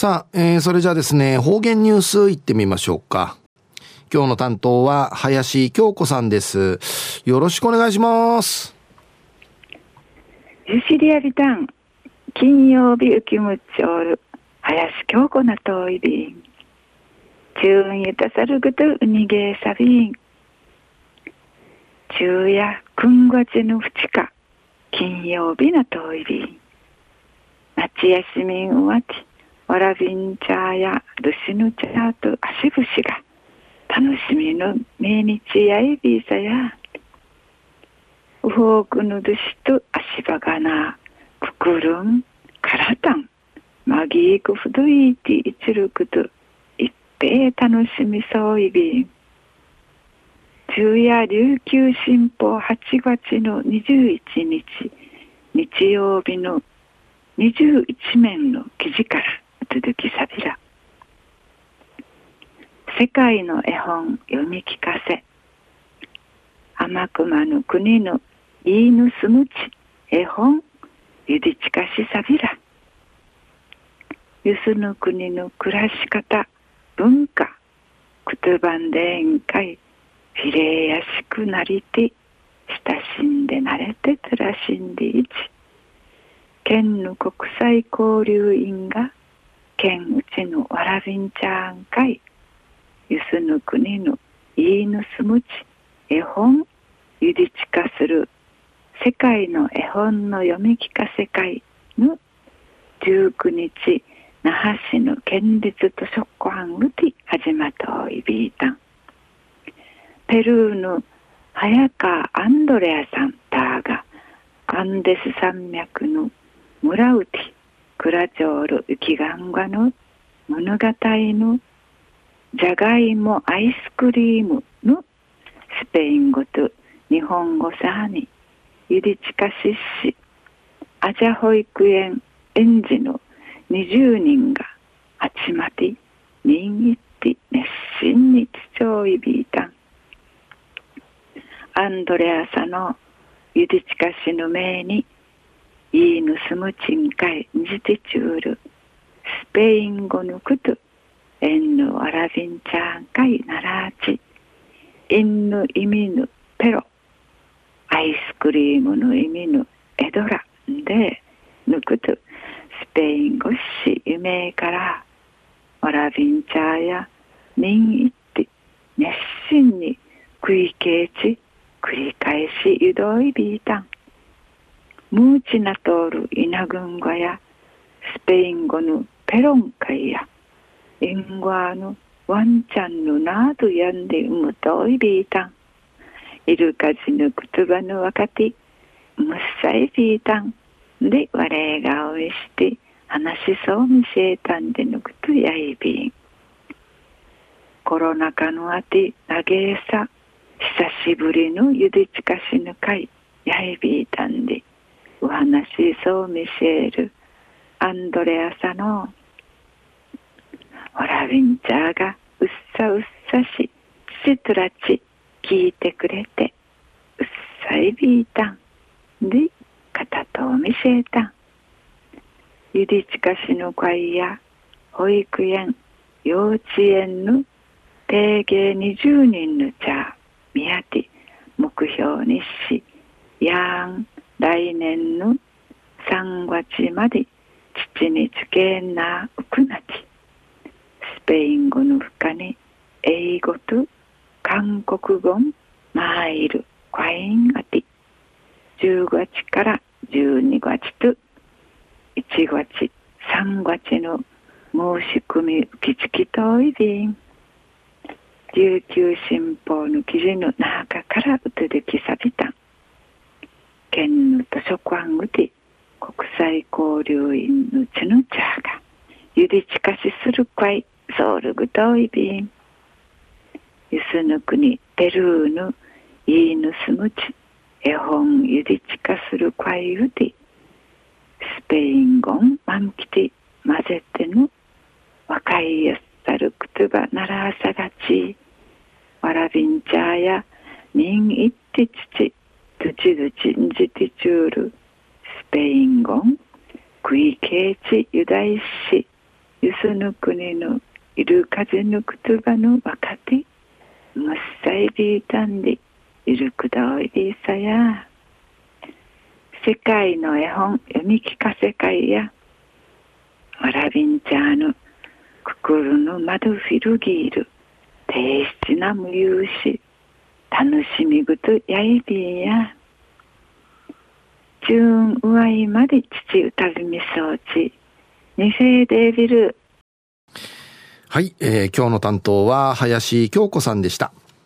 さあ、えー、それじゃあですね、方言ニュースいってみましょうか。今日の担当は林京子さんです。よろしくお願いします。ゆしりやびたん、金曜日浮きむちょる、林京子なといびん。中運ゆたさるぐとうにげさびん。昼夜くんがちぬふちか、金曜日なといびん。夏休みんうわち、わらびんちゃやるしぬちゃと足ぶしが、楽しみの命日やいびさや。うほうくぬどしと足場がな、くくるん、からたん、まぎいくふどいていちるくと、いっぺい楽しみそういびん。昼夜琉球新報8月の21日、日曜日の21面の記事から続きさびら。世界の絵本読み聞かせ。天熊の国の言いぬすむち絵本ゆりちかしさびら。ゆすぬ国の暮らし方、文化、くとばんでんかい、ひれやしくなりて、親しんで慣れてつらしんでいち。県の国際交流員が、県うちのわらびんちゃんかい、ゆすぬ国のいいぬすむち、絵本、ゆりちかする、世界の絵本の読み聞かせ会の19日、那覇市の県立図書館うて始まといびいたん。ペルーの早川アンドレアさんたがアンデス山脈の村うてクラチョール雪ガンガの物語のじゃがいもアイスクリームのスペイン語と日本語さにゆりちかししアジャ保育園園児の20人が集まって人気って熱心に父親びいた。んアンドレアサのゆでちかしのめにいいぬすむちんかいにじてちゅうる。スペイン語のくとえんぬわらびんちゃんかいならち。いんぬ意味ぬペロ。アイスクリームの意味ぬエドラでぬくと。スペイン語し夢からわらびんちゃやみんいって熱心に食いけち繰り返しゆどいびいたん。ムーチナトールイナグンガやスペイン語のペロンカイやインゴアのワンちゃんのなどやんでむといびいたん。イルカジの言葉の若手むっさいびいたん。で我がおいして話しそうみせえたんでぬくとやいびん。コロナ禍のあて投げさ久しぶりのゆでちかしぬ会やいびいたんでお話しそうミシェルアンドレアサのオラウィンチャーがうっさうっさしちとらち聞いてくれてうっさいびいたんで片と見せた。んゆでちかしの会や保育園幼稚園の定芸20人のチャー宮地目標にしやん来年の3月まで父につけなうくなちスペイン語の他に英語と韓国語マイルワインアティ10月から12月と1月3月の申し込み受付といびん琉球新報の記事の中からうつできさびた。県の図書館うて国際交流員のちのちゃがゆでちかしするかいソウルグトイビンゆすぬ国ペルーのいいぬすむち絵本ゆでちかするかいうてスペイン語満期で混ぜての若いやさるくとばならあさがちわらびんちゃやにんいってちちチジティチュール、スペイン語、クイケーチユダイシ、ユスヌクネヌ、イルカジヌクトゥバヌワカティ、ムッサイビータンディ、イルクダオイリーサヤ。世界の絵本読み聞かせ会や、ワラビンチャーヌ、ククルヌマドフィルギール、低質な無有し、楽しみぐとやいびんや、中上いまで父歌びみそうち二世デービルはい、えー、今日の担当は林京子さんでした。